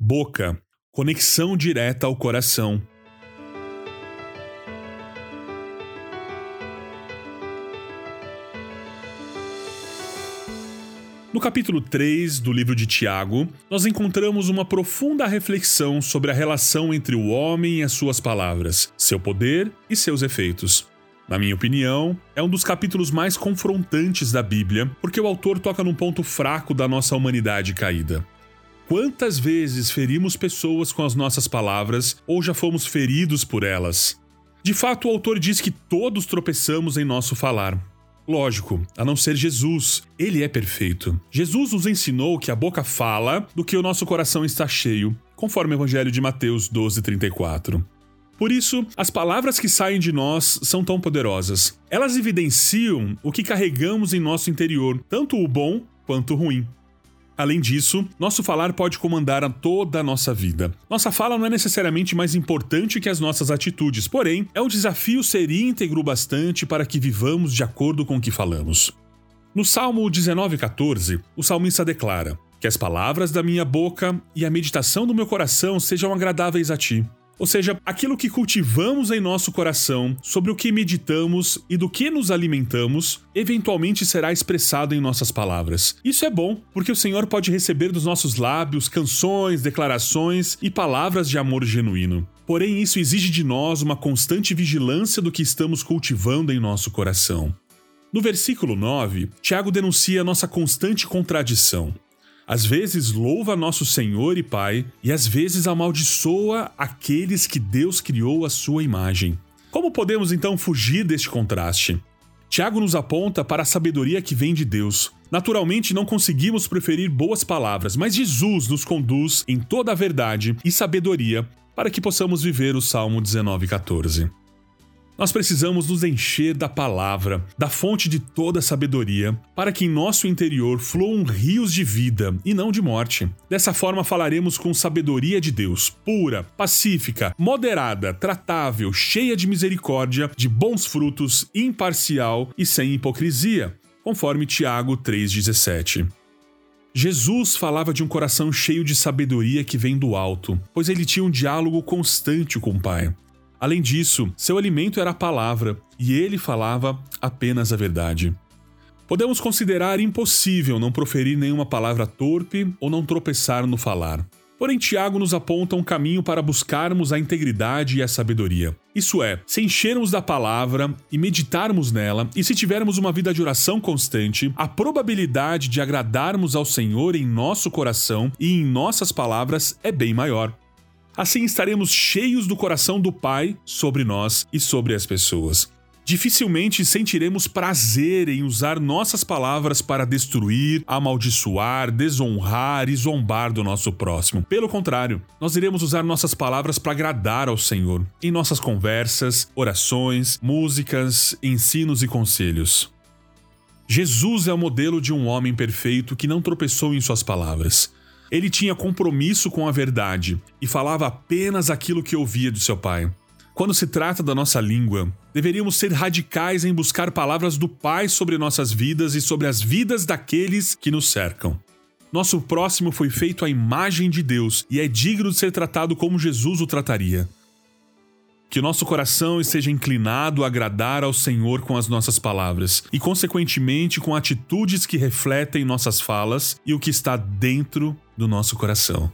Boca conexão direta ao coração. No capítulo 3 do livro de Tiago, nós encontramos uma profunda reflexão sobre a relação entre o homem e as suas palavras, seu poder e seus efeitos. Na minha opinião, é um dos capítulos mais confrontantes da Bíblia, porque o autor toca num ponto fraco da nossa humanidade caída. Quantas vezes ferimos pessoas com as nossas palavras ou já fomos feridos por elas? De fato, o autor diz que todos tropeçamos em nosso falar. Lógico, a não ser Jesus, ele é perfeito. Jesus nos ensinou que a boca fala do que o nosso coração está cheio, conforme o Evangelho de Mateus 12:34. Por isso, as palavras que saem de nós são tão poderosas. Elas evidenciam o que carregamos em nosso interior, tanto o bom quanto o ruim. Além disso, nosso falar pode comandar a toda a nossa vida. Nossa fala não é necessariamente mais importante que as nossas atitudes, porém, é um desafio ser íntegro bastante para que vivamos de acordo com o que falamos. No Salmo 19,14, o salmista declara: Que as palavras da minha boca e a meditação do meu coração sejam agradáveis a ti, ou seja, aquilo que cultivamos em nosso coração, sobre o que meditamos e do que nos alimentamos, eventualmente será expressado em nossas palavras. Isso é bom, porque o Senhor pode receber dos nossos lábios canções, declarações e palavras de amor genuíno. Porém, isso exige de nós uma constante vigilância do que estamos cultivando em nosso coração. No versículo 9, Tiago denuncia nossa constante contradição. Às vezes louva nosso Senhor e Pai, e às vezes amaldiçoa aqueles que Deus criou à sua imagem. Como podemos então fugir deste contraste? Tiago nos aponta para a sabedoria que vem de Deus. Naturalmente, não conseguimos preferir boas palavras, mas Jesus nos conduz em toda a verdade e sabedoria para que possamos viver o Salmo 19,14. Nós precisamos nos encher da palavra, da fonte de toda sabedoria, para que em nosso interior fluam rios de vida e não de morte. Dessa forma falaremos com sabedoria de Deus, pura, pacífica, moderada, tratável, cheia de misericórdia, de bons frutos, imparcial e sem hipocrisia, conforme Tiago 3,17. Jesus falava de um coração cheio de sabedoria que vem do alto, pois ele tinha um diálogo constante com o Pai. Além disso, seu alimento era a palavra, e ele falava apenas a verdade. Podemos considerar impossível não proferir nenhuma palavra torpe ou não tropeçar no falar. Porém, Tiago nos aponta um caminho para buscarmos a integridade e a sabedoria. Isso é, se enchermos da palavra e meditarmos nela, e se tivermos uma vida de oração constante, a probabilidade de agradarmos ao Senhor em nosso coração e em nossas palavras é bem maior. Assim estaremos cheios do coração do Pai sobre nós e sobre as pessoas. Dificilmente sentiremos prazer em usar nossas palavras para destruir, amaldiçoar, desonrar e zombar do nosso próximo. Pelo contrário, nós iremos usar nossas palavras para agradar ao Senhor em nossas conversas, orações, músicas, ensinos e conselhos. Jesus é o modelo de um homem perfeito que não tropeçou em suas palavras. Ele tinha compromisso com a verdade e falava apenas aquilo que ouvia do seu pai. Quando se trata da nossa língua, deveríamos ser radicais em buscar palavras do Pai sobre nossas vidas e sobre as vidas daqueles que nos cercam. Nosso próximo foi feito à imagem de Deus e é digno de ser tratado como Jesus o trataria. Que nosso coração esteja inclinado a agradar ao Senhor com as nossas palavras e, consequentemente, com atitudes que refletem nossas falas e o que está dentro do nosso coração.